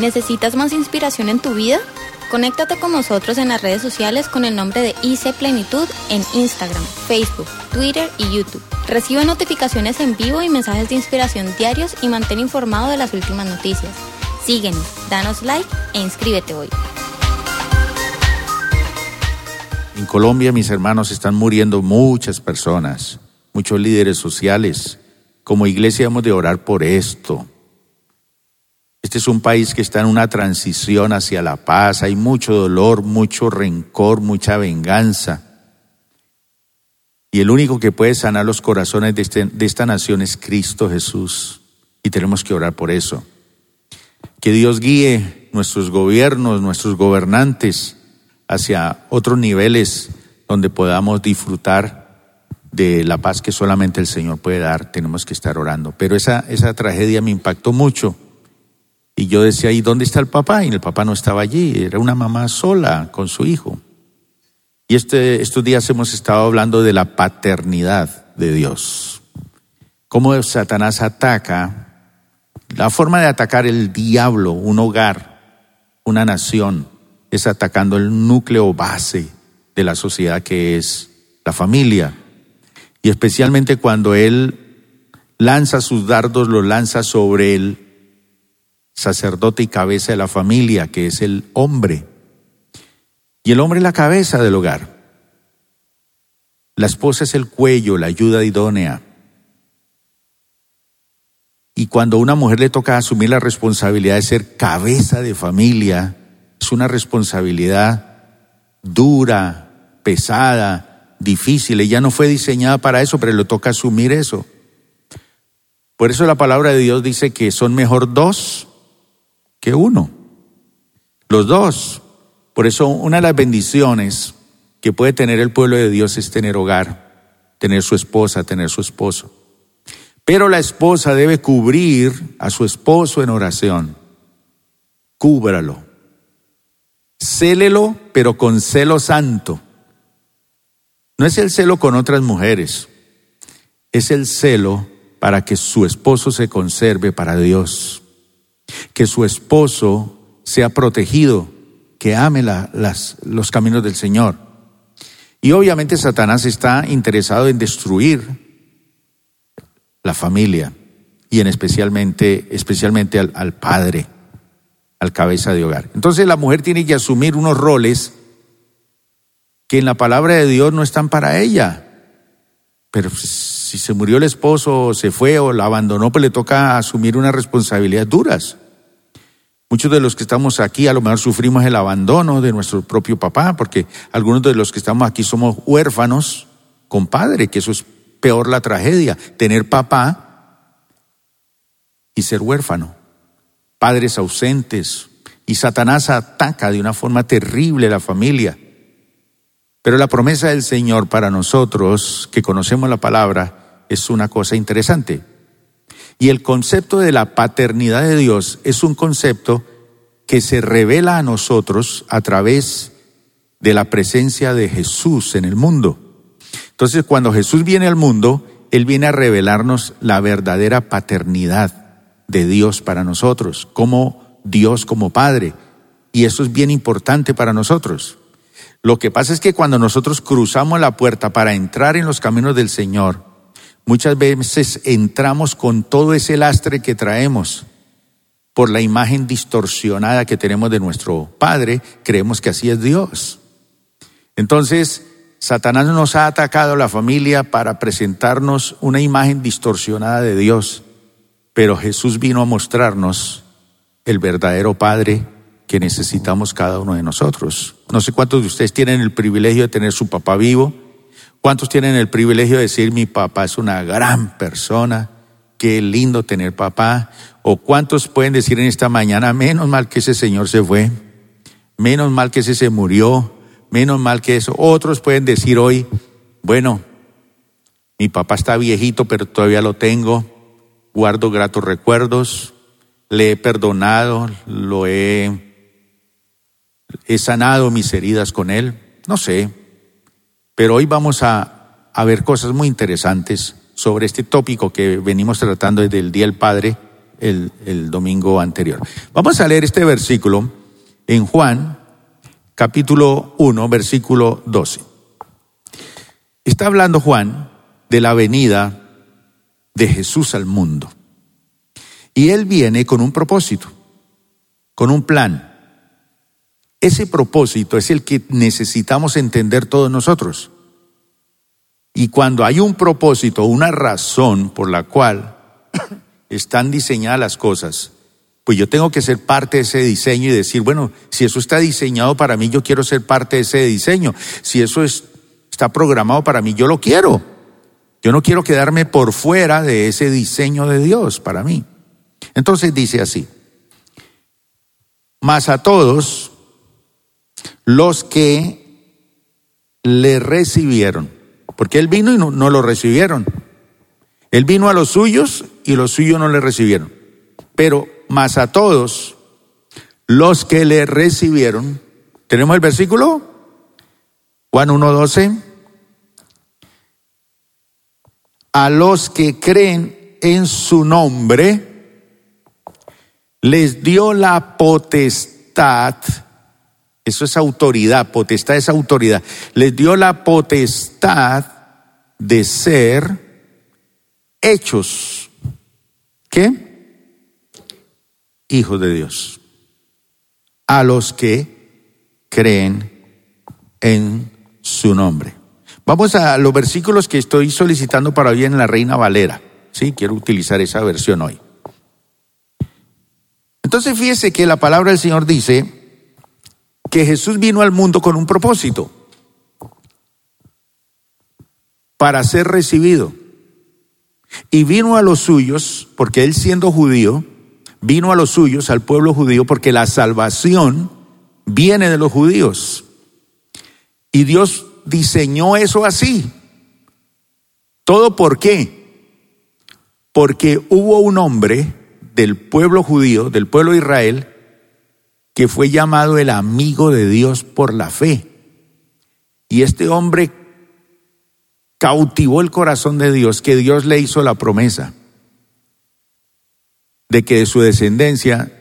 ¿Necesitas más inspiración en tu vida? Conéctate con nosotros en las redes sociales con el nombre de IC Plenitud en Instagram, Facebook, Twitter y YouTube. Recibe notificaciones en vivo y mensajes de inspiración diarios y mantén informado de las últimas noticias. Síguenos, danos like e inscríbete hoy. En Colombia, mis hermanos, están muriendo muchas personas, muchos líderes sociales. Como iglesia hemos de orar por esto. Este es un país que está en una transición hacia la paz, hay mucho dolor, mucho rencor, mucha venganza. Y el único que puede sanar los corazones de, este, de esta nación es Cristo Jesús. Y tenemos que orar por eso. Que Dios guíe nuestros gobiernos, nuestros gobernantes hacia otros niveles donde podamos disfrutar de la paz que solamente el Señor puede dar. Tenemos que estar orando. Pero esa, esa tragedia me impactó mucho y yo decía, ¿y dónde está el papá? Y el papá no estaba allí, era una mamá sola con su hijo. Y este, estos días hemos estado hablando de la paternidad de Dios. Cómo Satanás ataca, la forma de atacar el diablo, un hogar, una nación, es atacando el núcleo base de la sociedad que es la familia. Y especialmente cuando él lanza sus dardos, los lanza sobre él sacerdote y cabeza de la familia, que es el hombre. Y el hombre es la cabeza del hogar. La esposa es el cuello, la ayuda idónea. Y cuando a una mujer le toca asumir la responsabilidad de ser cabeza de familia, es una responsabilidad dura, pesada, difícil. Ella no fue diseñada para eso, pero le toca asumir eso. Por eso la palabra de Dios dice que son mejor dos que uno. Los dos. Por eso una de las bendiciones que puede tener el pueblo de Dios es tener hogar, tener su esposa, tener su esposo. Pero la esposa debe cubrir a su esposo en oración. Cúbralo. Célelo, pero con celo santo. No es el celo con otras mujeres, es el celo para que su esposo se conserve para Dios que su esposo sea protegido, que ame las, los caminos del Señor. Y obviamente Satanás está interesado en destruir la familia y en especialmente, especialmente al, al padre, al cabeza de hogar. Entonces la mujer tiene que asumir unos roles que en la palabra de Dios no están para ella. Pero si se murió el esposo, se fue o la abandonó, pues le toca asumir unas responsabilidades duras. Muchos de los que estamos aquí a lo mejor sufrimos el abandono de nuestro propio papá, porque algunos de los que estamos aquí somos huérfanos con padre, que eso es peor la tragedia, tener papá y ser huérfano, padres ausentes, y Satanás ataca de una forma terrible la familia. Pero la promesa del Señor para nosotros que conocemos la palabra es una cosa interesante. Y el concepto de la paternidad de Dios es un concepto que se revela a nosotros a través de la presencia de Jesús en el mundo. Entonces, cuando Jesús viene al mundo, Él viene a revelarnos la verdadera paternidad de Dios para nosotros, como Dios como Padre. Y eso es bien importante para nosotros. Lo que pasa es que cuando nosotros cruzamos la puerta para entrar en los caminos del Señor, Muchas veces entramos con todo ese lastre que traemos por la imagen distorsionada que tenemos de nuestro Padre, creemos que así es Dios. Entonces, Satanás nos ha atacado a la familia para presentarnos una imagen distorsionada de Dios, pero Jesús vino a mostrarnos el verdadero Padre que necesitamos cada uno de nosotros. No sé cuántos de ustedes tienen el privilegio de tener su papá vivo, ¿Cuántos tienen el privilegio de decir mi papá es una gran persona? Qué lindo tener papá. ¿O cuántos pueden decir en esta mañana, menos mal que ese señor se fue? Menos mal que ese se murió. Menos mal que eso. Otros pueden decir hoy, bueno, mi papá está viejito, pero todavía lo tengo. Guardo gratos recuerdos. Le he perdonado, lo he, he sanado mis heridas con él. No sé, pero hoy vamos a, ver cosas muy interesantes sobre este tópico que venimos tratando desde el Día del Padre, el, el domingo anterior. Vamos a leer este versículo en Juan, capítulo 1, versículo 12. Está hablando Juan de la venida de Jesús al mundo. Y él viene con un propósito, con un plan. Ese propósito es el que necesitamos entender todos nosotros. Y cuando hay un propósito, una razón por la cual están diseñadas las cosas, pues yo tengo que ser parte de ese diseño y decir, bueno, si eso está diseñado para mí, yo quiero ser parte de ese diseño. Si eso está programado para mí, yo lo quiero. Yo no quiero quedarme por fuera de ese diseño de Dios para mí. Entonces dice así, más a todos los que le recibieron, porque él vino y no, lo recibieron. Él vino a los suyos y los suyos no le recibieron. Pero más a todos los que le recibieron, ¿tenemos el versículo? Juan 1.12. A los que creen en su nombre, les dio la potestad, eso es autoridad, potestad es autoridad, les dio la potestad de ser hechos, ¿qué? Hijos de Dios, a los que creen en su nombre. Vamos a los versículos que estoy solicitando para hoy en la Reina Valera. Sí, quiero utilizar esa versión hoy. Entonces fíjese que la palabra del Señor dice que Jesús vino al mundo con un propósito, para ser recibido. Y vino a los suyos, porque él siendo judío, vino a los suyos, al pueblo judío, porque la salvación viene de los judíos. Y Dios diseñó eso así. ¿Todo por qué? Porque hubo un hombre del pueblo judío, del pueblo de Israel, que fue llamado el amigo de Dios por la fe. Y este hombre cautivó el corazón de Dios, que Dios le hizo la promesa de que de su descendencia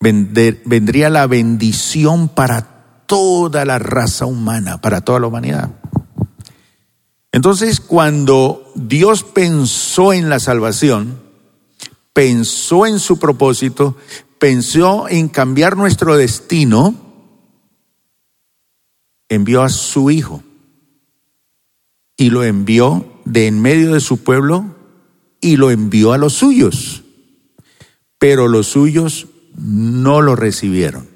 vendría la bendición para toda la raza humana, para toda la humanidad. Entonces, cuando Dios pensó en la salvación, pensó en su propósito, pensó en cambiar nuestro destino, envió a su hijo y lo envió de en medio de su pueblo y lo envió a los suyos. Pero los suyos no lo recibieron.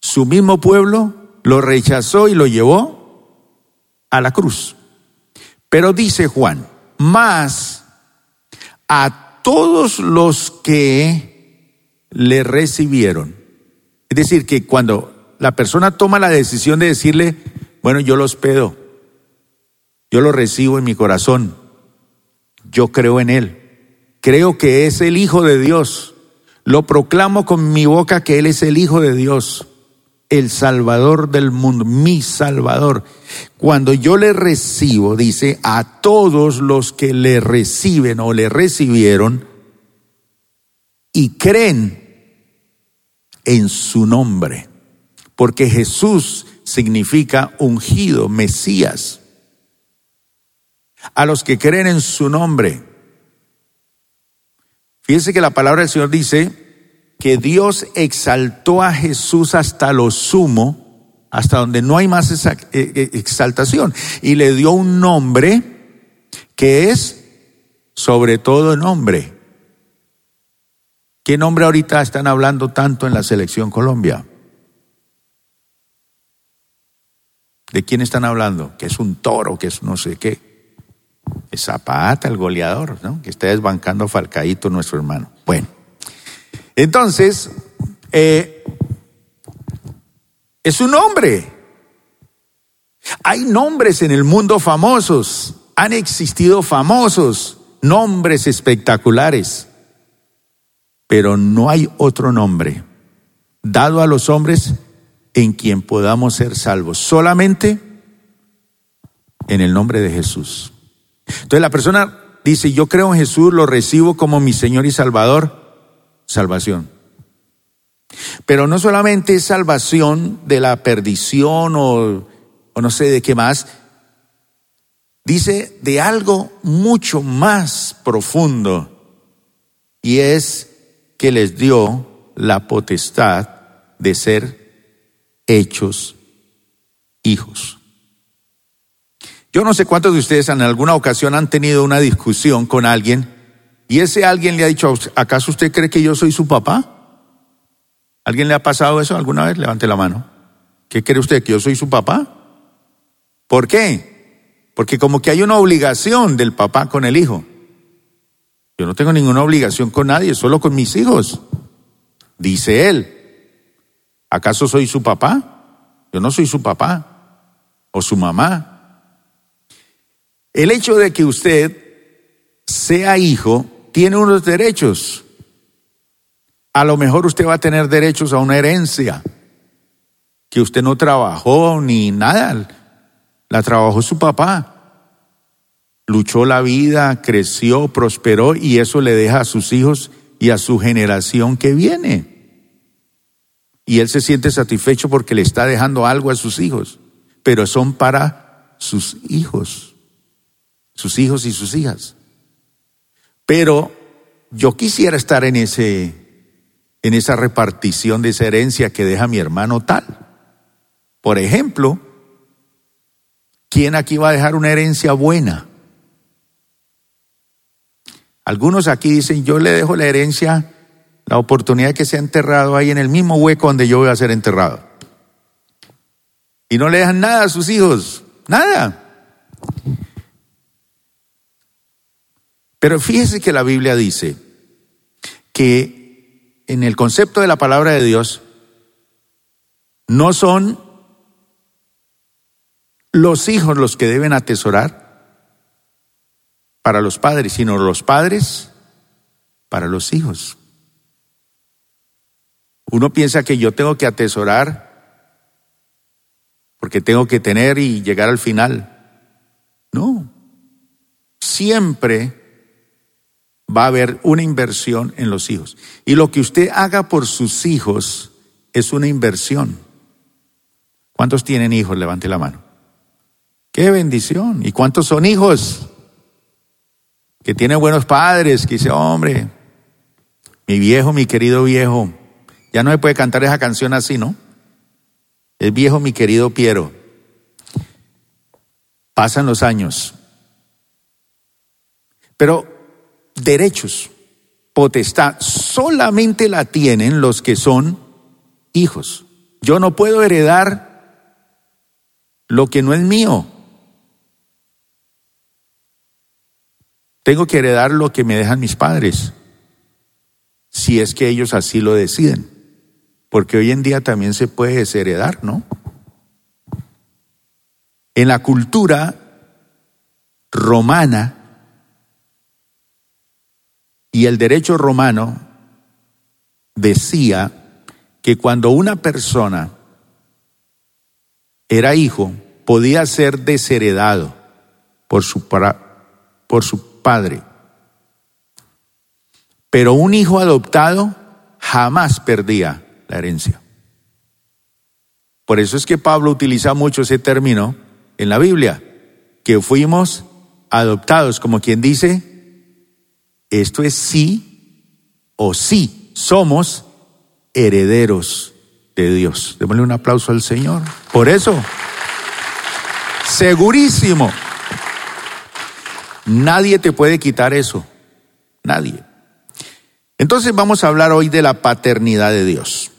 Su mismo pueblo lo rechazó y lo llevó a la cruz. Pero dice Juan, más a todos los que le recibieron. Es decir, que cuando la persona toma la decisión de decirle, bueno, yo lo hospedo, yo lo recibo en mi corazón, yo creo en Él, creo que es el Hijo de Dios, lo proclamo con mi boca que Él es el Hijo de Dios, el Salvador del mundo, mi Salvador. Cuando yo le recibo, dice, a todos los que le reciben o le recibieron y creen en su nombre, porque Jesús significa ungido, Mesías. A los que creen en su nombre. Fíjense que la palabra del Señor dice, que Dios exaltó a Jesús hasta lo sumo, hasta donde no hay más eh, eh, exaltación, y le dio un nombre que es sobre todo nombre. ¿Qué nombre ahorita están hablando tanto en la selección Colombia? ¿De quién están hablando? Que es un toro, que es no sé qué. Es Zapata, el goleador, ¿no? Que está desbancando a Falcaíto, nuestro hermano. Bueno. Entonces, eh, es un nombre. Hay nombres en el mundo famosos, han existido famosos, nombres espectaculares, pero no hay otro nombre dado a los hombres en quien podamos ser salvos, solamente en el nombre de Jesús. Entonces la persona dice, yo creo en Jesús, lo recibo como mi Señor y Salvador, salvación. Pero no solamente es salvación de la perdición o, o no sé de qué más, dice de algo mucho más profundo y es que les dio la potestad de ser hechos hijos. Yo no sé cuántos de ustedes en alguna ocasión han tenido una discusión con alguien y ese alguien le ha dicho, ¿acaso usted cree que yo soy su papá? ¿Alguien le ha pasado eso alguna vez? Levante la mano. ¿Qué cree usted? ¿Que yo soy su papá? ¿Por qué? Porque como que hay una obligación del papá con el hijo. Yo no tengo ninguna obligación con nadie, solo con mis hijos. Dice él. ¿Acaso soy su papá? Yo no soy su papá o su mamá. El hecho de que usted sea hijo tiene unos derechos. A lo mejor usted va a tener derechos a una herencia que usted no trabajó ni nada, la trabajó su papá. Luchó la vida, creció, prosperó y eso le deja a sus hijos y a su generación que viene. Y él se siente satisfecho porque le está dejando algo a sus hijos, pero son para sus hijos, sus hijos y sus hijas. Pero yo quisiera estar en ese en esa repartición de esa herencia que deja mi hermano tal. Por ejemplo, ¿quién aquí va a dejar una herencia buena? Algunos aquí dicen, yo le dejo la herencia, la oportunidad de que sea enterrado ahí en el mismo hueco donde yo voy a ser enterrado. Y no le dejan nada a sus hijos, nada. Pero fíjese que la Biblia dice que en el concepto de la palabra de Dios no son los hijos los que deben atesorar para los padres, sino los padres para los hijos. Uno piensa que yo tengo que atesorar porque tengo que tener y llegar al final. No, siempre va a haber una inversión en los hijos. Y lo que usted haga por sus hijos es una inversión. ¿Cuántos tienen hijos? Levante la mano. Qué bendición. ¿Y cuántos son hijos? Que tienen buenos padres, que dice, hombre, mi viejo, mi querido viejo, ya no se puede cantar esa canción así, ¿no? El viejo, mi querido Piero. Pasan los años. Pero derechos, potestad, solamente la tienen los que son hijos. Yo no puedo heredar lo que no es mío. Tengo que heredar lo que me dejan mis padres, si es que ellos así lo deciden. Porque hoy en día también se puede desheredar, ¿no? En la cultura romana, y el derecho romano decía que cuando una persona era hijo, podía ser desheredado por su, por su padre. Pero un hijo adoptado jamás perdía la herencia. Por eso es que Pablo utiliza mucho ese término en la Biblia, que fuimos adoptados, como quien dice, esto es sí o sí. Somos herederos de Dios. Démosle un aplauso al Señor. Por eso, segurísimo, nadie te puede quitar eso. Nadie. Entonces vamos a hablar hoy de la paternidad de Dios.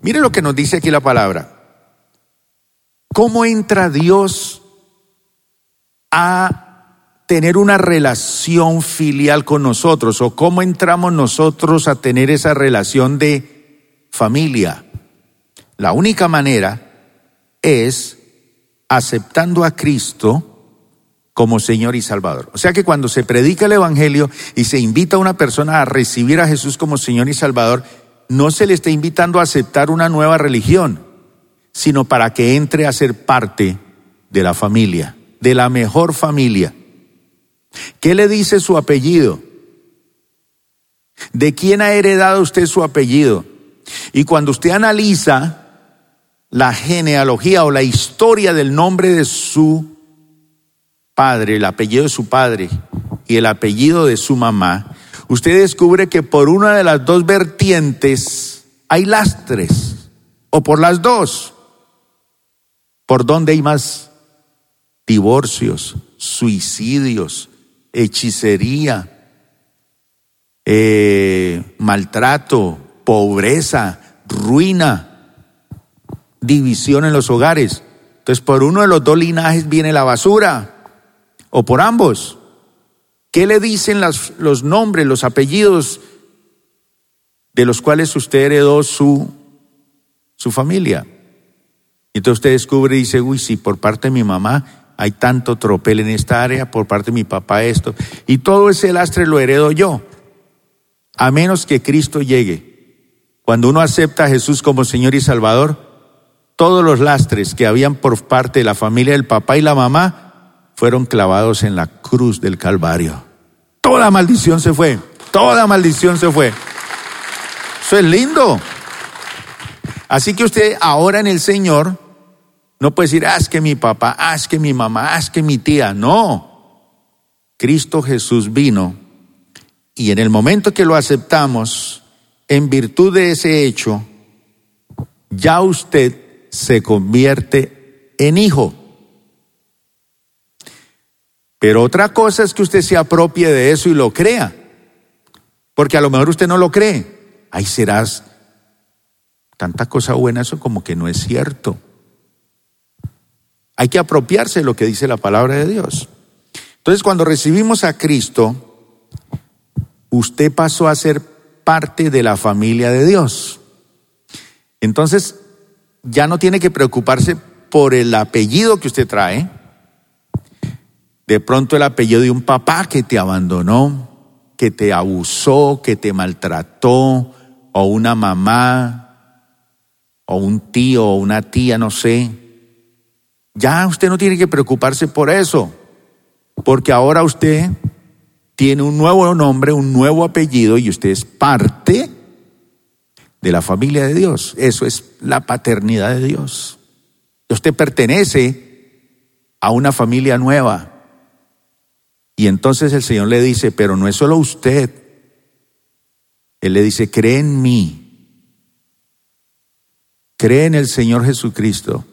Mire lo que nos dice aquí la palabra. ¿Cómo entra Dios a tener una relación filial con nosotros o cómo entramos nosotros a tener esa relación de familia. La única manera es aceptando a Cristo como Señor y Salvador. O sea que cuando se predica el Evangelio y se invita a una persona a recibir a Jesús como Señor y Salvador, no se le está invitando a aceptar una nueva religión, sino para que entre a ser parte de la familia, de la mejor familia ¿Qué le dice su apellido? ¿De quién ha heredado usted su apellido? Y cuando usted analiza la genealogía o la historia del nombre de su padre, el apellido de su padre y el apellido de su mamá, usted descubre que por una de las dos vertientes hay lastres, o por las dos. ¿Por dónde hay más divorcios, suicidios, hechicería, eh, maltrato, pobreza, ruina, división en los hogares. Entonces, por uno de los dos linajes viene la basura, o por ambos. ¿Qué le dicen los nombres, los apellidos de los cuales usted heredó su, su familia? Y entonces usted descubre y dice, uy, sí, por parte de mi mamá hay tanto tropel en esta área, por parte de mi papá esto. Y todo ese lastre lo heredo yo, a menos que Cristo llegue. Cuando uno acepta a Jesús como Señor y Salvador, todos los lastres que habían por parte de la familia del papá y la mamá fueron clavados en la cruz del Calvario. Toda maldición se fue, toda maldición se fue. Eso es lindo. Así que usted ahora en el Señor no puede decir, haz que mi papá, haz que mi mamá, haz que mi tía. No. Cristo Jesús vino y en el momento que lo aceptamos, en virtud de ese hecho, ya usted se convierte en hijo. Pero otra cosa es que usted se apropie de eso y lo crea. Porque a lo mejor usted no lo cree. Ahí serás tanta cosa buena, eso como que no es cierto. Hay que apropiarse de lo que dice la palabra de Dios. Entonces, cuando recibimos a Cristo, usted pasó a ser parte de la familia de Dios. Entonces, ya no tiene que preocuparse por el apellido que usted trae. De pronto el apellido de un papá que te abandonó, que te abusó, que te maltrató, o una mamá, o un tío, o una tía, no sé. Ya usted no tiene que preocuparse por eso, porque ahora usted tiene un nuevo nombre, un nuevo apellido y usted es parte de la familia de Dios. Eso es la paternidad de Dios. Usted pertenece a una familia nueva. Y entonces el Señor le dice, pero no es solo usted. Él le dice, cree en mí. Cree en el Señor Jesucristo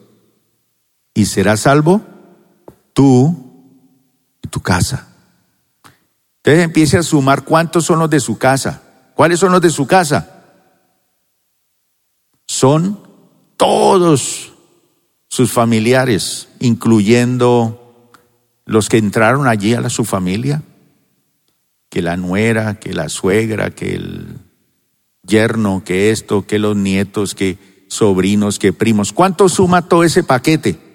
y serás salvo tú y tu casa. Entonces empiece a sumar cuántos son los de su casa. ¿Cuáles son los de su casa? Son todos sus familiares, incluyendo los que entraron allí a su familia, que la nuera, que la suegra, que el yerno, que esto, que los nietos, que sobrinos, que primos. ¿Cuánto suma todo ese paquete?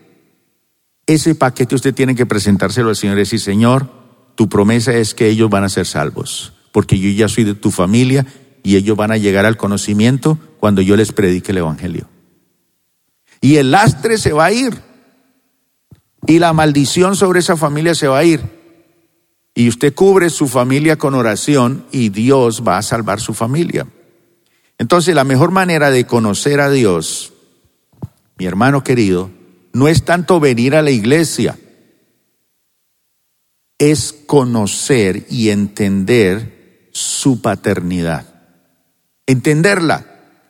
Ese paquete usted tiene que presentárselo al Señor y decir, Señor, tu promesa es que ellos van a ser salvos, porque yo ya soy de tu familia y ellos van a llegar al conocimiento cuando yo les predique el Evangelio. Y el lastre se va a ir. Y la maldición sobre esa familia se va a ir. Y usted cubre su familia con oración y Dios va a salvar su familia. Entonces la mejor manera de conocer a Dios, mi hermano querido, no es tanto venir a la iglesia es conocer y entender su paternidad. Entenderla.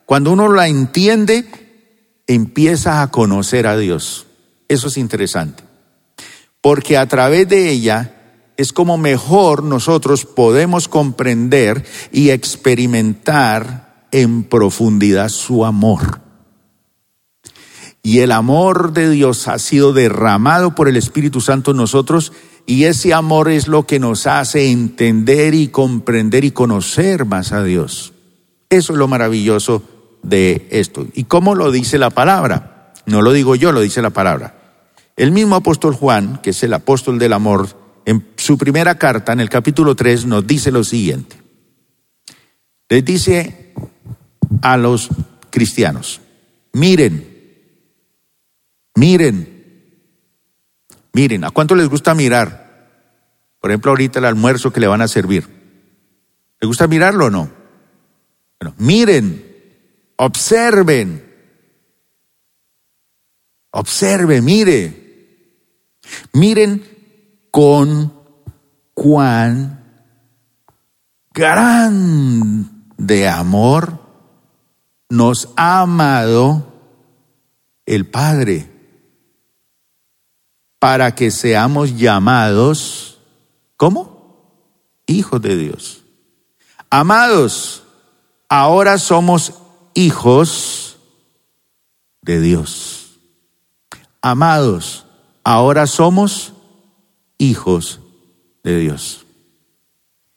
Cuando uno la entiende, empieza a conocer a Dios. Eso es interesante. Porque a través de ella es como mejor nosotros podemos comprender y experimentar en profundidad su amor. Y el amor de Dios ha sido derramado por el Espíritu Santo en nosotros y ese amor es lo que nos hace entender y comprender y conocer más a Dios. Eso es lo maravilloso de esto. ¿Y cómo lo dice la palabra? No lo digo yo, lo dice la palabra. El mismo apóstol Juan, que es el apóstol del amor, en su primera carta, en el capítulo 3, nos dice lo siguiente. Les dice a los cristianos, miren, miren, Miren, ¿a cuánto les gusta mirar? Por ejemplo, ahorita el almuerzo que le van a servir. ¿Le gusta mirarlo o no? Bueno, miren, observen, observe, mire, miren con cuán grande amor nos ha amado el Padre para que seamos llamados, ¿cómo? Hijos de Dios. Amados, ahora somos hijos de Dios. Amados, ahora somos hijos de Dios.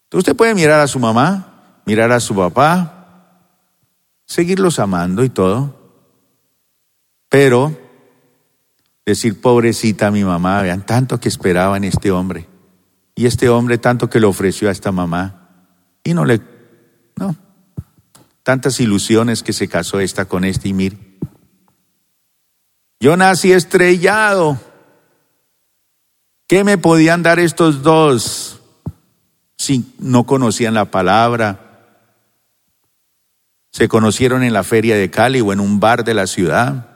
Entonces usted puede mirar a su mamá, mirar a su papá, seguirlos amando y todo, pero decir, pobrecita mi mamá, vean tanto que esperaba en este hombre, y este hombre tanto que le ofreció a esta mamá, y no le, no, tantas ilusiones que se casó esta con este y mir. Yo nací estrellado. ¿Qué me podían dar estos dos? si no conocían la palabra. Se conocieron en la feria de Cali o en un bar de la ciudad.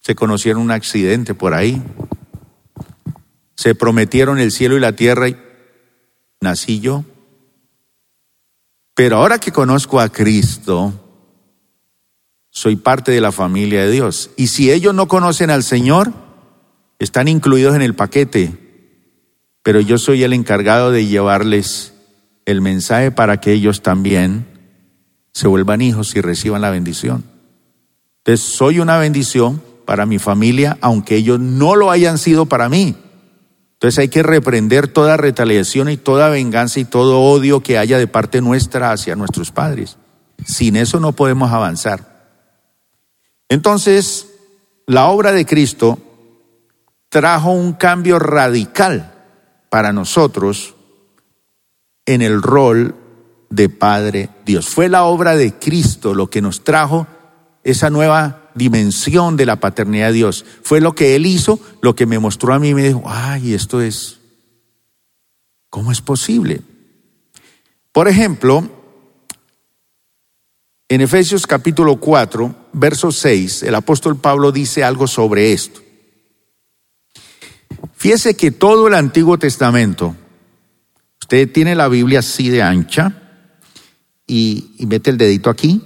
Se conocieron un accidente por ahí. Se prometieron el cielo y la tierra y nací yo. Pero ahora que conozco a Cristo, soy parte de la familia de Dios. Y si ellos no conocen al Señor, están incluidos en el paquete pero yo soy el encargado de llevarles el mensaje para que ellos también se vuelvan hijos y reciban la bendición. Entonces, soy una bendición para mi familia, aunque ellos no lo hayan sido para mí. Entonces hay que reprender toda retaliación y toda venganza y todo odio que haya de parte nuestra hacia nuestros padres. Sin eso no podemos avanzar. Entonces, la obra de Cristo trajo un cambio radical para nosotros en el rol de Padre Dios. Fue la obra de Cristo lo que nos trajo esa nueva dimensión de la paternidad de Dios. Fue lo que Él hizo, lo que me mostró a mí y me dijo, ay, esto es, ¿cómo es posible? Por ejemplo, en Efesios capítulo 4, verso 6, el apóstol Pablo dice algo sobre esto. Fíjese que todo el Antiguo Testamento, usted tiene la Biblia así de ancha y, mete el dedito aquí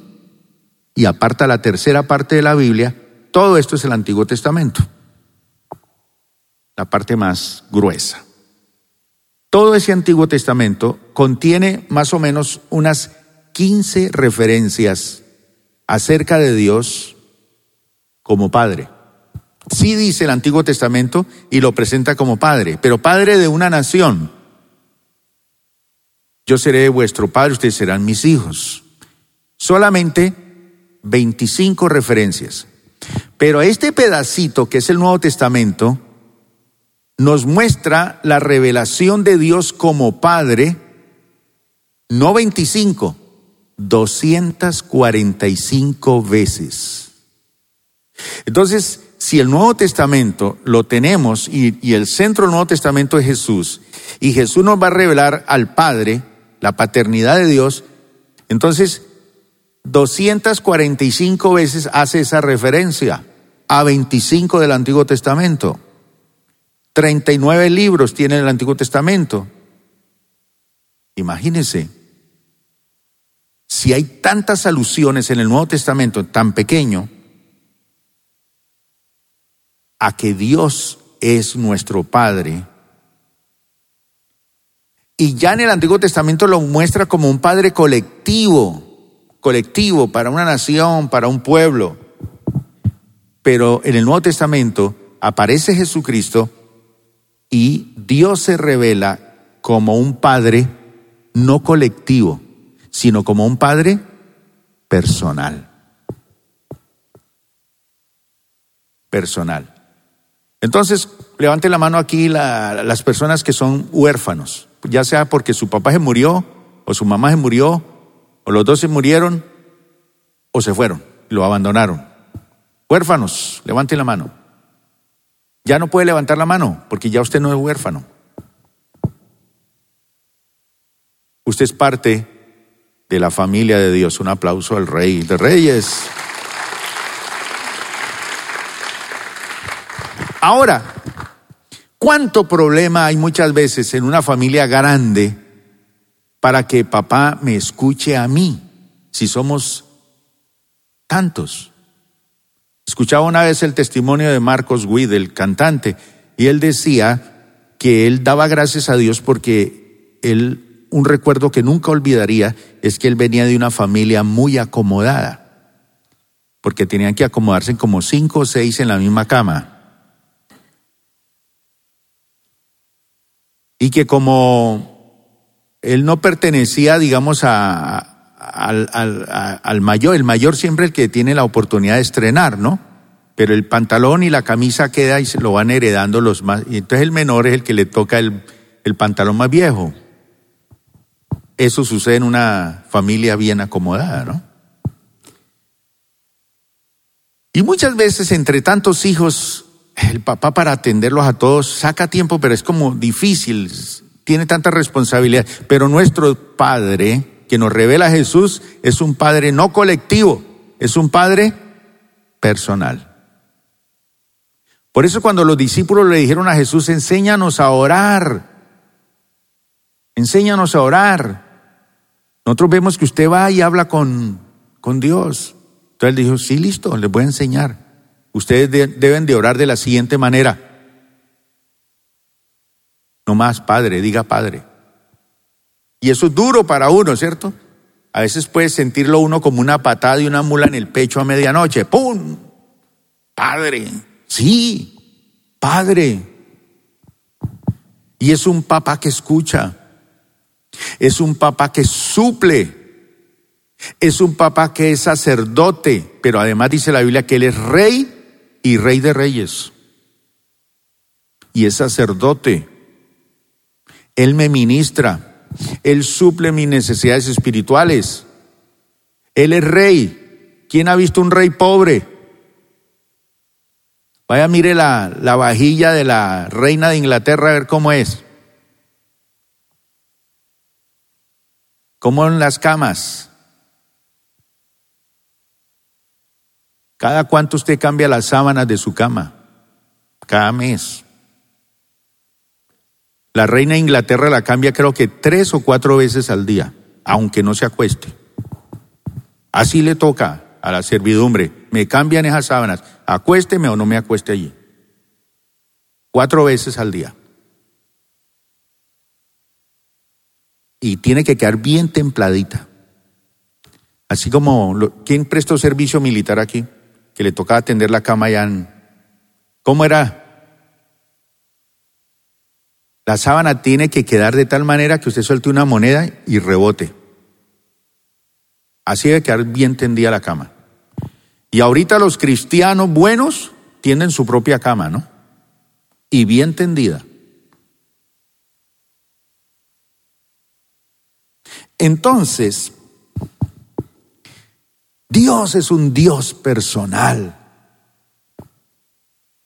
y aparta la tercera parte de la Biblia, todo esto es el Antiguo Testamento, la parte más gruesa. Todo ese Antiguo Testamento contiene más o menos unas 15 referencias acerca de Dios como Padre. Sí dice el Antiguo Testamento y lo presenta como padre, pero padre de una nación. Yo seré vuestro padre, ustedes serán mis hijos. Solamente 25 referencias. Pero este pedacito que es el Nuevo Testamento nos muestra la revelación de Dios como Padre, no 25, 245 veces. Entonces, si el Nuevo Testamento lo tenemos y, el centro del Nuevo Testamento es Jesús, y Jesús nos va a revelar al Padre la paternidad de Dios, entonces 245 veces hace esa referencia a 25 del Antiguo Testamento. 39 libros tiene el Antiguo Testamento. Imagínense, si hay tantas alusiones en el Nuevo Testamento tan pequeño, a que Dios es nuestro Padre. Y ya en el Antiguo Testamento lo muestra como un Padre colectivo, colectivo para una nación, para un pueblo. Pero en el Nuevo Testamento aparece Jesucristo y Dios se revela como un Padre no colectivo, sino como un Padre personal. Personal. Entonces, levante la mano aquí las personas que son huérfanos, ya sea porque su papá se murió, o su mamá se murió, o los dos se murieron, o se fueron, lo abandonaron. Huérfanos, levante la mano. Ya no puede levantar la mano porque ya usted no es huérfano. Usted es parte de la familia de Dios. Un aplauso al Rey de Reyes. Ahora, ¿cuánto problema hay muchas veces en una familia grande para que papá me escuche a mí, si somos tantos? Escuchaba una vez el testimonio de Marcos Witt, el cantante, y él decía que él daba gracias a Dios porque él, un recuerdo que nunca olvidaría es que él venía de una familia muy acomodada, porque tenían que acomodarse como cinco o seis en la misma cama. Y que como él no pertenecía, digamos, a, al, mayor, el mayor siempre el que tiene la oportunidad de estrenar, ¿no? Pero el pantalón y la camisa queda y se lo van heredando los más. Y entonces el menor es el que le toca el, el pantalón más viejo. Eso sucede en una familia bien acomodada, ¿no? Y muchas veces entre tantos hijos, el papá para atenderlos a todos saca tiempo, pero es como difícil, tiene tanta responsabilidad. Pero nuestro Padre, que nos revela Jesús es un Padre no colectivo, es un Padre personal. Por eso cuando los discípulos le dijeron a Jesús, enséñanos a orar, enséñanos a orar, nosotros vemos que usted va y habla con, con Dios. Entonces él dijo, sí, listo, les voy a enseñar. Ustedes deben de orar de la siguiente manera. No más, Padre, diga Padre. Y eso es duro para uno, ¿cierto? A veces puede sentirlo uno como una patada y una mula en el pecho a medianoche. ¡Pum! Padre, sí, Padre. Y es un papá que escucha. Es un papá que suple. Es un papá que es sacerdote, pero además dice la Biblia que él es rey y rey de reyes. Y es sacerdote. Él me ministra. Él suple mis necesidades espirituales. Él es rey. ¿Quién ha visto un rey pobre? Vaya, mire la, la vajilla de la reina de Inglaterra a ver cómo es. ¿Cómo en las camas? ¿Cada cuánto usted cambia las sábanas de su cama? Cada mes. La reina de Inglaterra la cambia creo que tres o cuatro veces al día, aunque no se acueste. Así le toca a la servidumbre. Me cambian esas sábanas. Acuésteme o no me acueste allí. Cuatro veces al día. Y tiene que quedar bien templadita. Así como, ¿quién prestó servicio militar aquí? Que le tocaba atender la cama ya en... ¿Cómo era la sábana tiene que quedar de tal manera que usted suelte una moneda y rebote. Así debe quedar bien tendida la cama. Y ahorita los cristianos buenos tienen su propia cama, ¿no? Y bien tendida. Entonces, Dios es un Dios personal,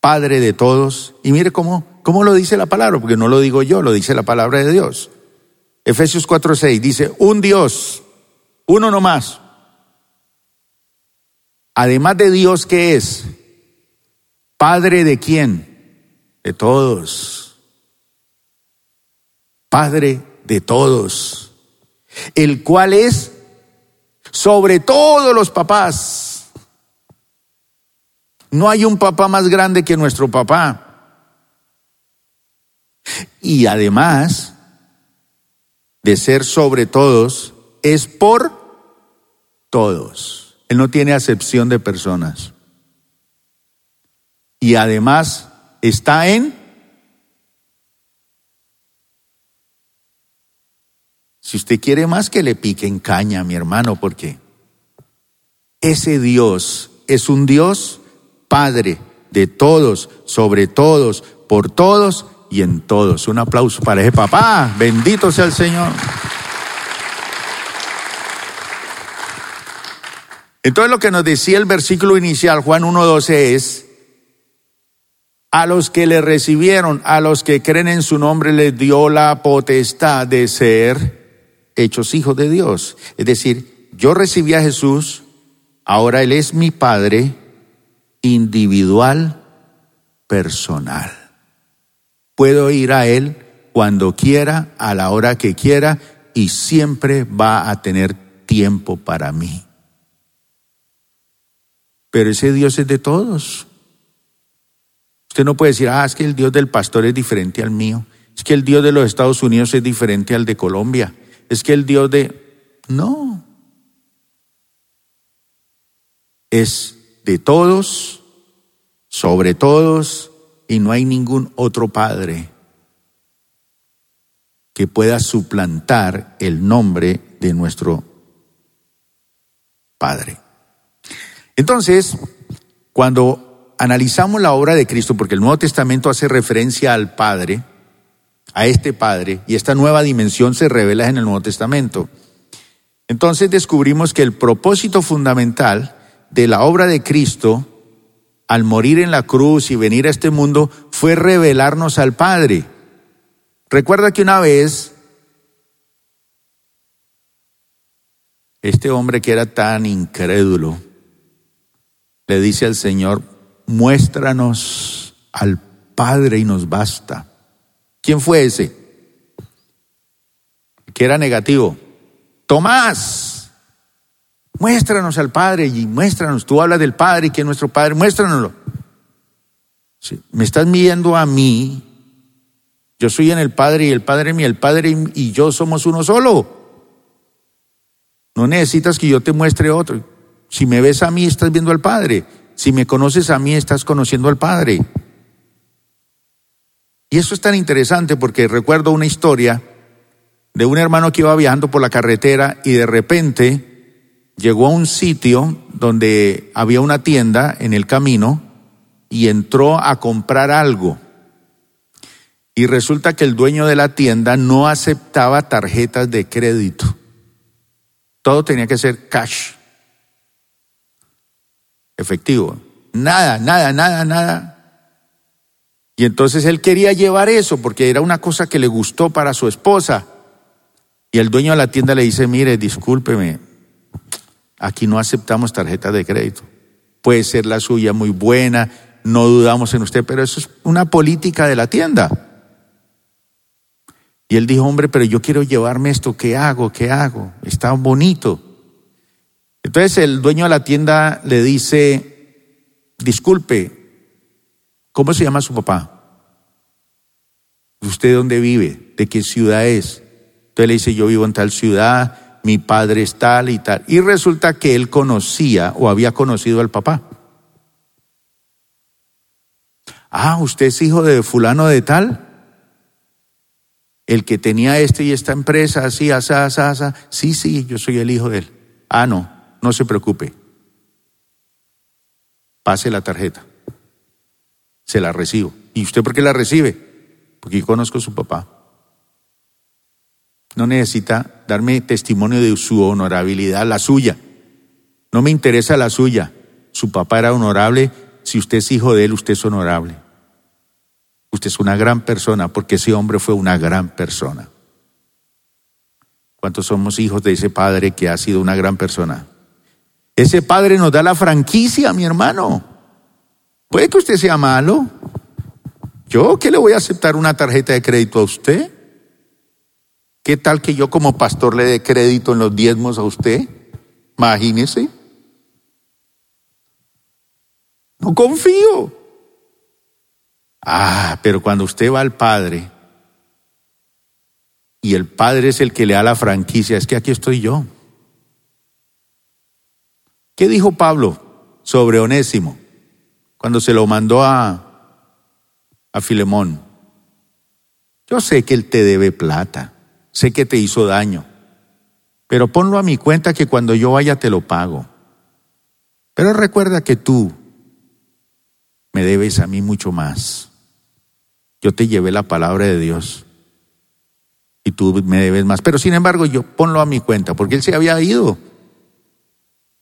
Padre de todos. Y mire cómo ¿Cómo lo dice la palabra? Porque no lo digo yo, lo dice la palabra de Dios. Efesios 4:6 dice, un Dios, uno no más. Además de Dios, ¿qué es? Padre de quién? De todos. Padre de todos. El cual es sobre todos los papás. No hay un papá más grande que nuestro papá. Y además de ser sobre todos, es por todos. Él no tiene acepción de personas. Y además está en... Si usted quiere más que le pique en caña, mi hermano, porque ese Dios es un Dios Padre de todos, sobre todos, por todos y en todos. Un aplauso para ese papá. Bendito sea el Señor. Entonces lo que nos decía el versículo inicial, Juan 1.12, es A los que le recibieron, a los que creen en su nombre, les dio la potestad de ser hechos hijos de Dios. Es decir, yo recibí a Jesús, ahora Él es mi Padre individual, personal. Puedo ir a Él cuando quiera, a la hora que quiera, y siempre va a tener tiempo para mí. Pero ese Dios es de todos. Usted no puede decir, ah, es que el Dios del pastor es diferente al mío. Es que el Dios de los Estados Unidos es diferente al de Colombia. Es que el Dios de... No. Es de todos, sobre todos, y no hay ningún otro Padre que pueda suplantar el nombre de nuestro Padre. Entonces, cuando analizamos la obra de Cristo, porque el Nuevo Testamento hace referencia al Padre, a este Padre, y esta nueva dimensión se revela en el Nuevo Testamento, entonces descubrimos que el propósito fundamental de la obra de Cristo, al morir en la cruz y venir a este mundo, fue revelarnos al Padre. Recuerda que una vez este hombre que era tan incrédulo, le dice al Señor, muéstranos al Padre y nos basta. ¿Quién fue ese? Que era negativo. Tomás, muéstranos al Padre y muéstranos. Tú hablas del Padre y que es nuestro Padre, muéstranoslo. me estás midiendo a mí. Yo soy en el Padre y el Padre mí, el Padre y yo somos uno solo. No necesitas que yo te muestre otro. Si me ves a mí, estás viendo al Padre. Si me conoces a mí, estás conociendo al Padre. Y eso es tan interesante porque recuerdo una historia de un hermano que iba viajando por la carretera y de repente llegó a un sitio donde había una tienda en el camino y entró a comprar algo. Y resulta que el dueño de la tienda no aceptaba tarjetas de crédito. Todo tenía que ser cash efectivo. Nada, nada, nada, nada. Y entonces él quería llevar eso porque era una cosa que le gustó para su esposa. Y el dueño de la tienda le dice, mire, discúlpeme, aquí no aceptamos tarjetas de crédito. Puede ser la suya muy buena, no dudamos en usted, pero eso es una política de la tienda. Y él dijo, hombre, pero yo quiero llevarme esto, ¿qué hago? ¿Qué hago? Está bonito. Entonces el dueño de la tienda le dice, disculpe, ¿cómo se llama su papá? ¿Usted dónde vive? ¿De qué ciudad es? Entonces le dice, yo vivo en tal ciudad, mi padre es tal y tal. Y resulta que él conocía o había conocido al papá. Ah, usted es hijo de fulano de tal. El que tenía este y esta empresa, así, asa, asa, asa. Sí, sí, yo soy el hijo de él. Ah, no, no se preocupe. Pase la tarjeta. Se la recibo. ¿Y usted por qué la recibe? Porque yo conozco a su papá. No necesita darme testimonio de su honorabilidad, la suya. No me interesa la suya. Su papá era honorable. Si usted es hijo de él, usted es honorable. Usted es una gran persona porque ese hombre fue una gran persona. ¿Cuántos somos hijos de ese padre que ha sido una gran persona? Ese padre nos da la franquicia, mi hermano. Puede que usted sea malo. ¿Yo qué le voy a aceptar una tarjeta de crédito a usted? ¿Qué tal que yo como pastor le dé crédito en los diezmos a usted? Imagínese. No confío. Ah, pero cuando usted va al Padre y el Padre es el que le da la franquicia, es que aquí estoy yo. ¿Qué dijo Pablo sobre Onésimo cuando se lo mandó a, a Filemón? Yo sé que él te debe plata, sé que te hizo daño, pero ponlo a mi cuenta que cuando yo vaya te lo pago. Pero recuerda que tú me debes a mí mucho más. Yo te llevé la palabra de Dios y tú me debes más. Pero sin embargo, yo ponlo a mi cuenta, porque él se había ido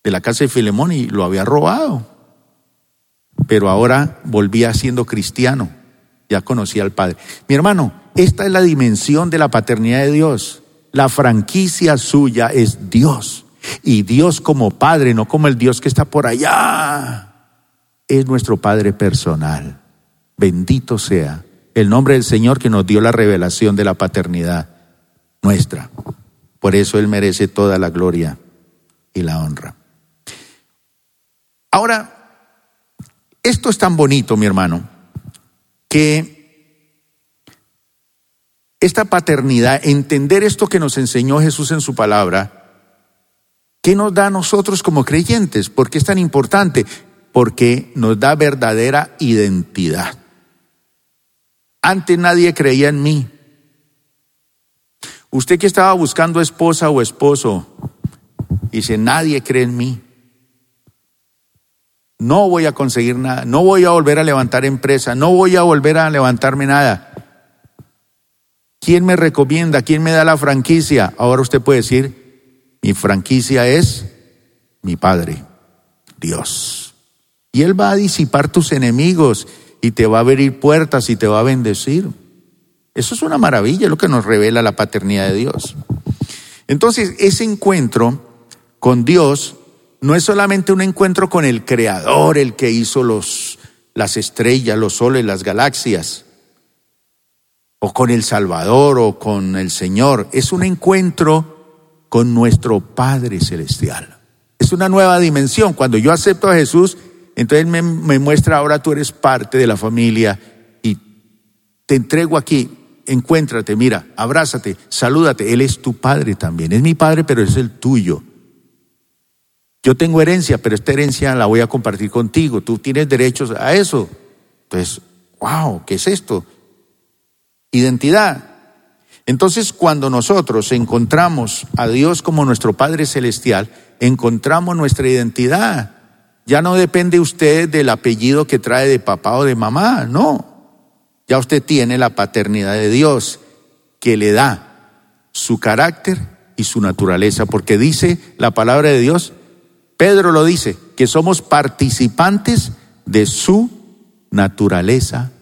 de la casa de Filemón y lo había robado. pero ahora volvía siendo cristiano, ya conocía al Padre. Mi hermano, esta es la dimensión de la paternidad de Dios. La franquicia suya es Dios. Y Dios como Padre, no como el Dios que está por allá, es nuestro Padre personal. Bendito sea el nombre del Señor que nos dio la revelación de la paternidad nuestra. Por eso Él merece toda la gloria y la honra. Ahora, esto es tan bonito, mi hermano, que esta paternidad, entender esto que nos enseñó Jesús en su palabra, ¿qué nos da a nosotros como creyentes? ¿Por qué es tan importante? Porque nos da verdadera identidad. Antes nadie creía en mí. Usted que estaba buscando esposa o esposo, dice, nadie cree en mí. No voy a conseguir nada, no voy a volver a levantar empresa, no voy a volver a levantarme nada. ¿Quién me recomienda? ¿Quién me da la franquicia? Ahora usted puede decir, mi franquicia es mi Padre, Dios. Y Él va a disipar tus enemigos y te va a abrir puertas y te va a bendecir. Eso es una maravilla, lo que nos revela la paternidad de Dios. Entonces, ese encuentro con Dios no es solamente un encuentro con el Creador, el que hizo los, las estrellas, los soles, las galaxias, o con el Salvador o con el Señor. Es un encuentro con nuestro Padre Celestial. Es una nueva dimensión. Cuando yo acepto a Jesús, entonces me, muestra ahora tú eres parte de la familia y te entrego aquí. Encuéntrate, mira, abrázate, salúdate. Él es tu padre también. Es mi padre, pero es el tuyo. Yo tengo herencia, pero esta herencia la voy a compartir contigo. Tú tienes derechos a eso. Entonces, wow, ¿qué es esto? Identidad. Entonces, cuando nosotros encontramos a Dios como nuestro Padre Celestial, encontramos nuestra identidad. Ya no depende usted del apellido que trae de papá o de mamá, no. Ya usted tiene la paternidad de Dios que le da su carácter y su naturaleza, porque dice la palabra de Dios Pedro lo dice, que somos participantes de su naturaleza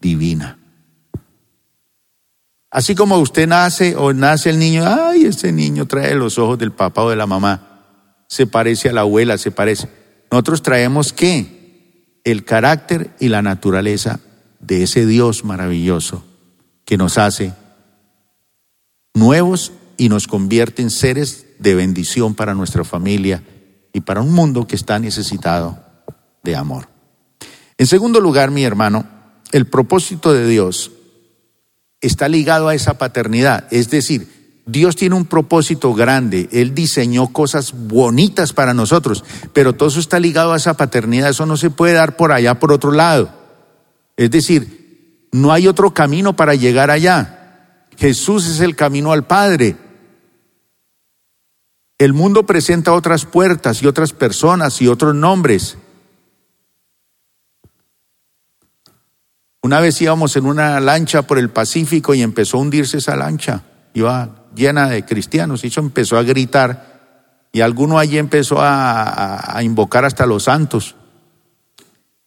divina. Así como usted nace o nace el niño, ay, ese niño trae los ojos del papá o de la mamá, se parece a la abuela, se parece. Nosotros traemos qué? El carácter y la naturaleza de ese Dios maravilloso que nos hace nuevos y nos convierte en seres de bendición para nuestra familia y para un mundo que está necesitado de amor. En segundo lugar, mi hermano, el propósito de Dios está ligado a esa paternidad, es decir, Dios tiene un propósito grande, Él diseñó cosas bonitas para nosotros, pero todo eso está ligado a esa paternidad, eso no se puede dar por allá, por otro lado. Es decir, no hay otro camino para llegar allá. Jesús es el camino al Padre. El mundo presenta otras puertas y otras personas y otros nombres. Una vez íbamos en una lancha por el Pacífico y empezó a hundirse esa lancha. Iba llena de cristianos y eso empezó a gritar. Y alguno allí empezó a, invocar hasta los santos.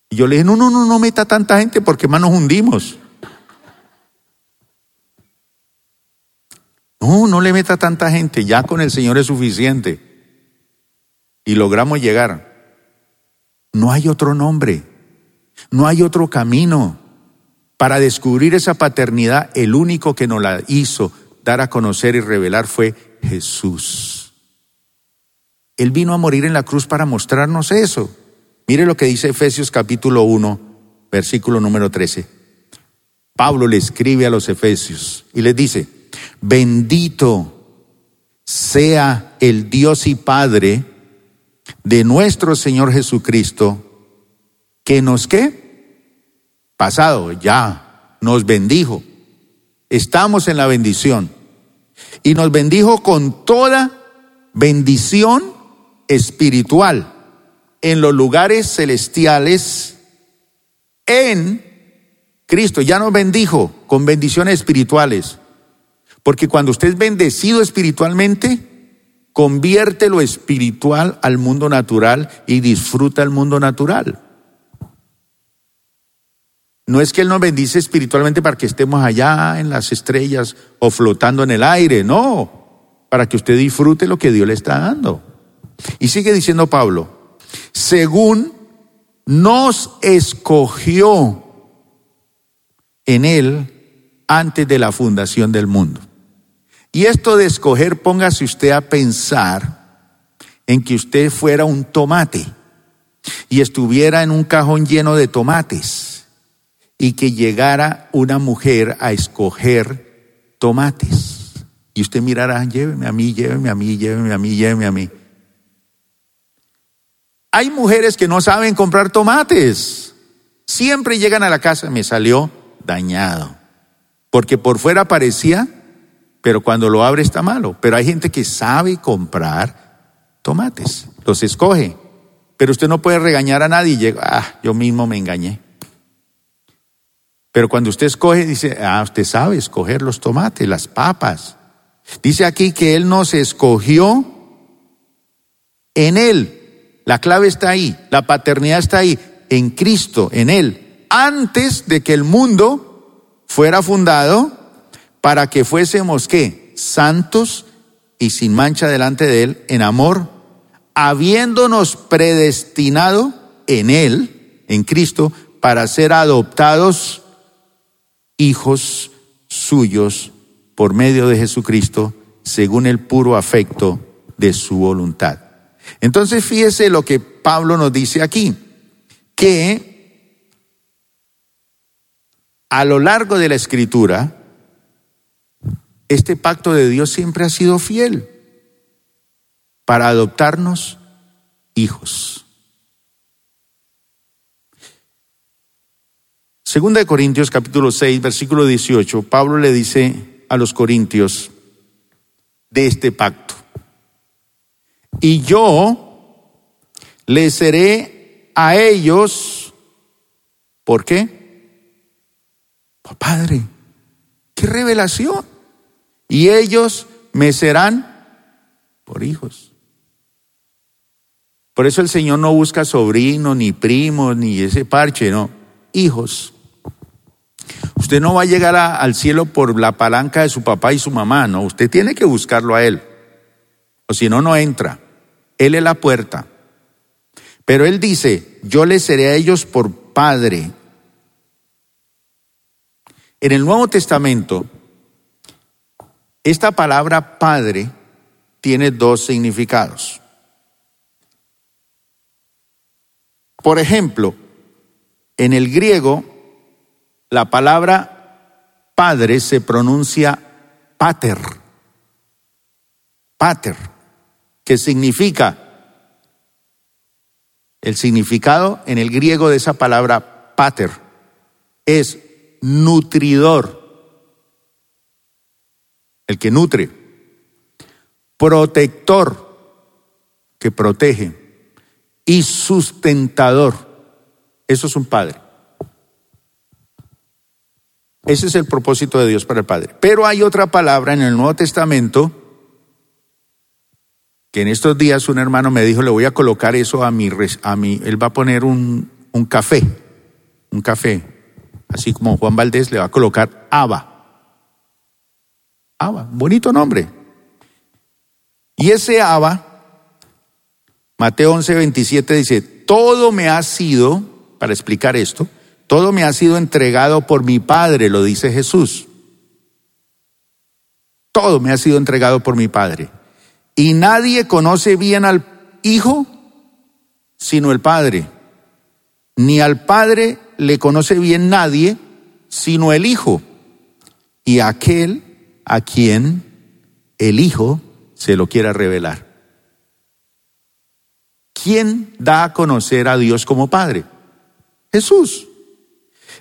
Y yo le dije, no, no, no, no meta tanta gente porque más nos hundimos. No, no le meta tanta gente, ya con el Señor es suficiente. Y logramos llegar. No hay otro nombre, no hay otro camino. Para descubrir esa paternidad, el único que nos la hizo dar a conocer y revelar fue Jesús. Él vino a morir en la cruz para mostrarnos eso. Mire lo que dice Efesios capítulo 1, versículo número 13. Pablo le escribe a los Efesios y les dice, Bendito sea el Dios y Padre de nuestro Señor Jesucristo, que nos qué? Pasado, ya, nos bendijo. Estamos en la bendición. Y nos bendijo con toda bendición espiritual en los lugares celestiales en Cristo. Ya nos bendijo con bendiciones espirituales. Porque cuando usted es bendecido espiritualmente, convierte lo espiritual al mundo natural y disfruta el mundo natural. No es que Él nos bendice espiritualmente para que estemos allá en las estrellas o flotando en el aire, no, para que usted disfrute lo que Dios le está dando. Y sigue diciendo Pablo, según nos escogió en Él antes de la fundación del mundo. Y esto de escoger, póngase usted a pensar en que usted fuera un tomate y estuviera en un cajón lleno de tomates y que llegara una mujer a escoger tomates. Y usted mirará, lléveme a mí, lléveme a mí, lléveme a mí, lléveme a mí. Hay mujeres que no saben comprar tomates. Siempre llegan a la casa, me salió dañado. Porque por fuera parecía, pero cuando lo abre está malo. Pero hay gente que sabe comprar tomates, los escoge. Pero usted no puede regañar a nadie y llega, ah, yo mismo me engañé. Pero cuando usted escoge, dice, ah, usted sabe escoger los tomates, las papas. Dice aquí que Él nos escogió en Él. La clave está ahí, la paternidad está ahí, en Cristo, en Él, antes de que el mundo fuera fundado, para que fuésemos qué? Santos y sin mancha delante de Él, en amor, habiéndonos predestinado en Él, en Cristo, para ser adoptados hijos suyos por medio de Jesucristo, según el puro afecto de su voluntad. Entonces fíjese lo que Pablo nos dice aquí, que a lo largo de la escritura, este pacto de Dios siempre ha sido fiel para adoptarnos hijos. Segunda de Corintios capítulo 6, versículo 18, Pablo le dice a los corintios de este pacto, y yo les seré a ellos, ¿por qué? Por Padre, qué revelación. Y ellos me serán por hijos. Por eso el Señor no busca sobrinos, ni primos, ni ese parche, no, hijos. Usted no va a llegar al cielo por la palanca de su papá y su mamá, no, usted tiene que buscarlo a Él, o si no, no entra. Él es la puerta. Pero Él dice, yo les seré a ellos por Padre. En el Nuevo Testamento, esta palabra Padre tiene dos significados. Por ejemplo, en el griego, la palabra padre se pronuncia pater. Pater, que significa, el significado en el griego de esa palabra pater es nutridor, el que nutre, protector, que protege y sustentador. Eso es un padre. Ese es el propósito de Dios para el Padre. Pero hay otra palabra en el Nuevo Testamento que en estos días un hermano me dijo, le voy a colocar eso a mi, a mi él va a poner un, un café, un café, así como Juan Valdés le va a colocar Aba. Aba, bonito nombre. Y ese Aba Mateo 11, 27 dice, todo me ha sido, para explicar esto, todo me ha sido entregado por mi Padre, lo dice Jesús. Todo me ha sido entregado por mi Padre. Y nadie conoce bien al Hijo sino el Padre. Ni al Padre le conoce bien nadie sino el Hijo. Y aquel a quien el Hijo se lo quiera revelar. ¿quién da a conocer a Dios como Padre? Jesús.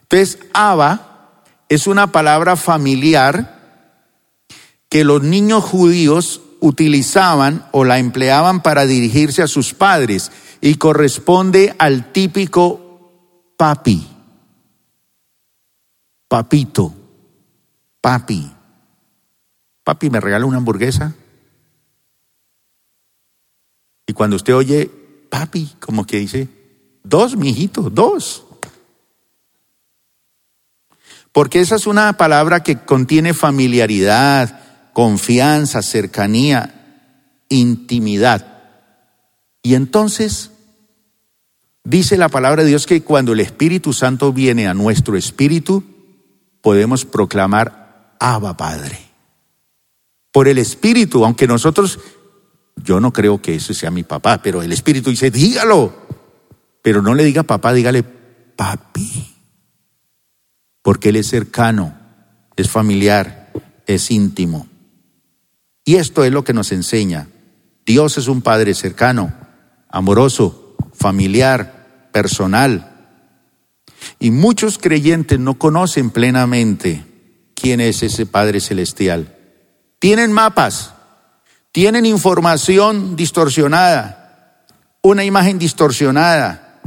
Entonces, Abba es una palabra familiar que los niños judíos utilizaban o la empleaban para dirigirse a sus padres y corresponde al típico papi, papito, papi. Papi, ¿me regala una hamburguesa? Y cuando usted oye papi, como que dice, dos, mijito, dos. Porque esa es una palabra que contiene familiaridad, confianza, cercanía, intimidad. Y entonces dice la palabra de Dios que cuando el Espíritu Santo viene a nuestro espíritu, podemos proclamar Abba Padre. Por el Espíritu, aunque nosotros, yo no creo que eso sea mi papá, pero el Espíritu dice, dígalo. Pero no le diga papá, dígale papi porque Él es cercano, es familiar, es íntimo. Y esto es lo que nos enseña. Dios es un Padre cercano, amoroso, familiar, personal. Y muchos creyentes no conocen plenamente quién es ese Padre Celestial. Tienen mapas, tienen información distorsionada, una imagen distorsionada,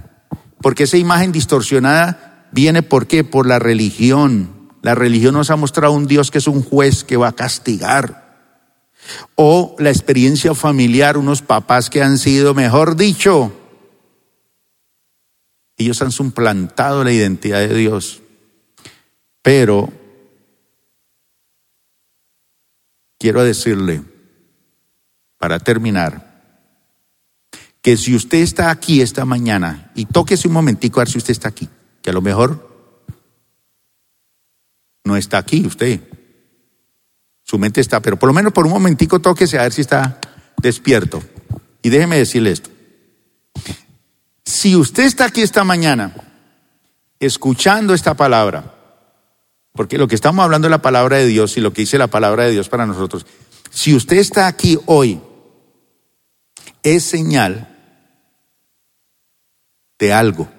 porque esa imagen distorsionada viene por qué? Por la religión. La religión nos ha mostrado un Dios que es un juez que va a castigar. O la experiencia familiar, unos papás que han sido, mejor dicho, ellos han suplantado la identidad de Dios. Pero quiero decirle, para terminar, que si usted está aquí esta mañana, y tóquese un momentico a ver si usted está aquí a lo mejor no está aquí usted. Su mente está, pero por lo menos por un momentico tóquese a ver si está despierto. Y déjeme decirle esto. Si usted está aquí esta mañana escuchando esta palabra, porque lo que estamos hablando es la palabra de Dios y lo que dice la palabra de Dios para nosotros, si usted está aquí hoy, es señal de algo.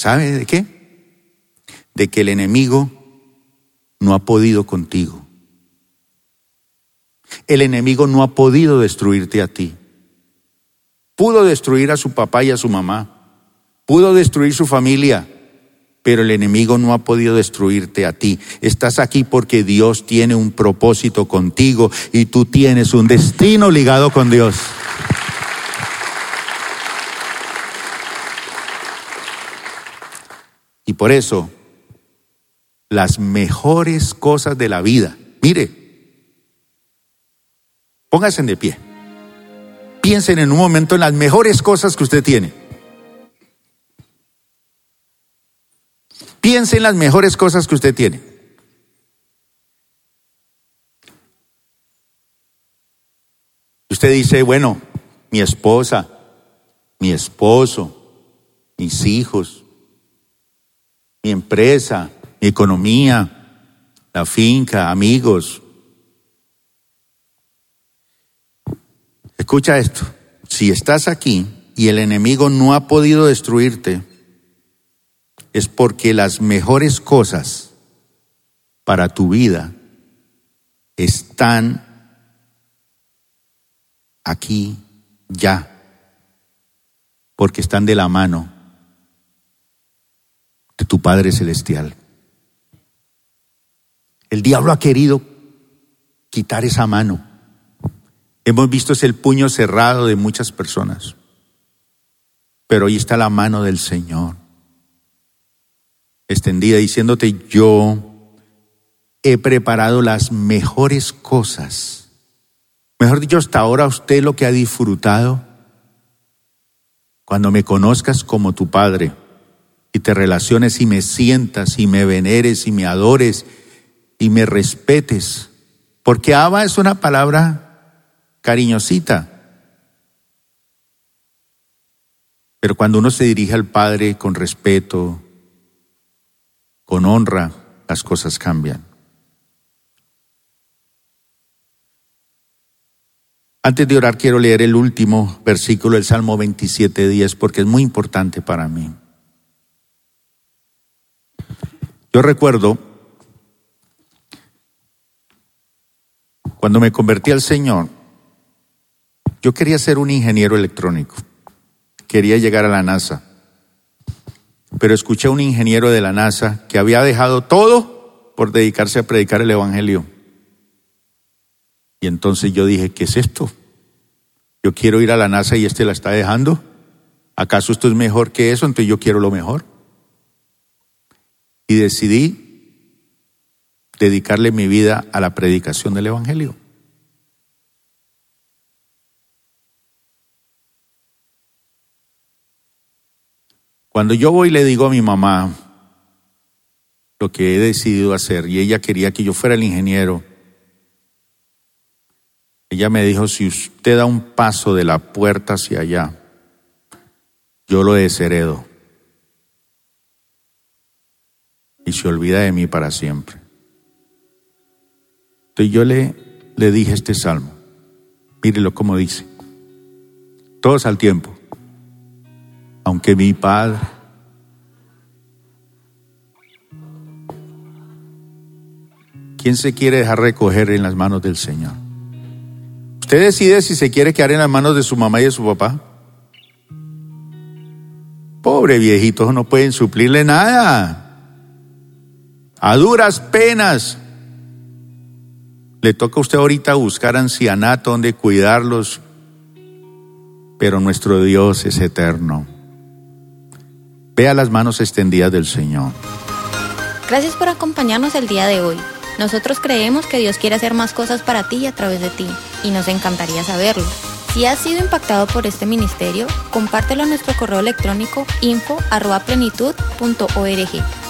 ¿Sabe de qué? De que el enemigo no ha podido contigo. El enemigo no ha podido destruirte a ti. Pudo destruir a su papá y a su mamá. Pudo destruir su familia. Pero el enemigo no ha podido destruirte a ti. Estás aquí porque Dios tiene un propósito contigo y tú tienes un destino ligado con Dios. Y por eso, las mejores cosas de la vida, mire, pónganse de pie. Piensen en un momento en las mejores cosas que usted tiene. Piensen en las mejores cosas que usted tiene. Usted dice, bueno, mi esposa, mi esposo, mis hijos, mi empresa, mi economía, la finca, amigos. Escucha esto, si estás aquí y el enemigo no ha podido destruirte, es porque las mejores cosas para tu vida están aquí ya, porque están de la mano de tu Padre Celestial. El diablo ha querido quitar esa mano. Hemos visto es el puño cerrado de muchas personas. Pero ahí está la mano del Señor, extendida diciéndote, yo he preparado las mejores cosas. Mejor dicho, hasta ahora usted lo que ha disfrutado, cuando me conozcas como tu Padre, y te relaciones y me sientas y me veneres y me adores y me respetes. Porque Abba es una palabra cariñosita. Pero cuando uno se dirige al Padre con respeto, con honra, las cosas cambian. Antes de orar quiero leer el último versículo del Salmo 27.10 porque es muy importante para mí. Yo recuerdo cuando me convertí al Señor, yo quería ser un ingeniero electrónico, quería llegar a la NASA, pero escuché a un ingeniero de la NASA que había dejado todo por dedicarse a predicar el Evangelio. Y entonces yo dije, ¿qué es esto? Yo quiero ir a la NASA y este la está dejando. ¿Acaso esto es mejor que eso? Entonces yo quiero lo mejor. Y decidí dedicarle mi vida a la predicación del Evangelio. Cuando yo voy y le digo a mi mamá lo que he decidido hacer y ella quería que yo fuera el ingeniero, ella me dijo, si usted da un paso de la puerta hacia allá, yo lo desheredo y se olvida de mí para siempre. Entonces yo le, le dije este salmo, mírelo como dice, todos al tiempo aunque mi Padre ¿Quién se quiere dejar recoger en las manos del Señor? Usted decide si se quiere quedar en las manos de su mamá y de su papá. Pobre viejito, no pueden suplirle nada. A duras penas. Le toca a usted ahorita buscar ancianato donde cuidarlos. Pero nuestro Dios es eterno. Vea las manos extendidas del Señor. Gracias por acompañarnos el día de hoy. Nosotros creemos que Dios quiere hacer más cosas para ti y a través de ti, y nos encantaría saberlo. Si has sido impactado por este ministerio, compártelo a nuestro correo electrónico info.plenitud.org.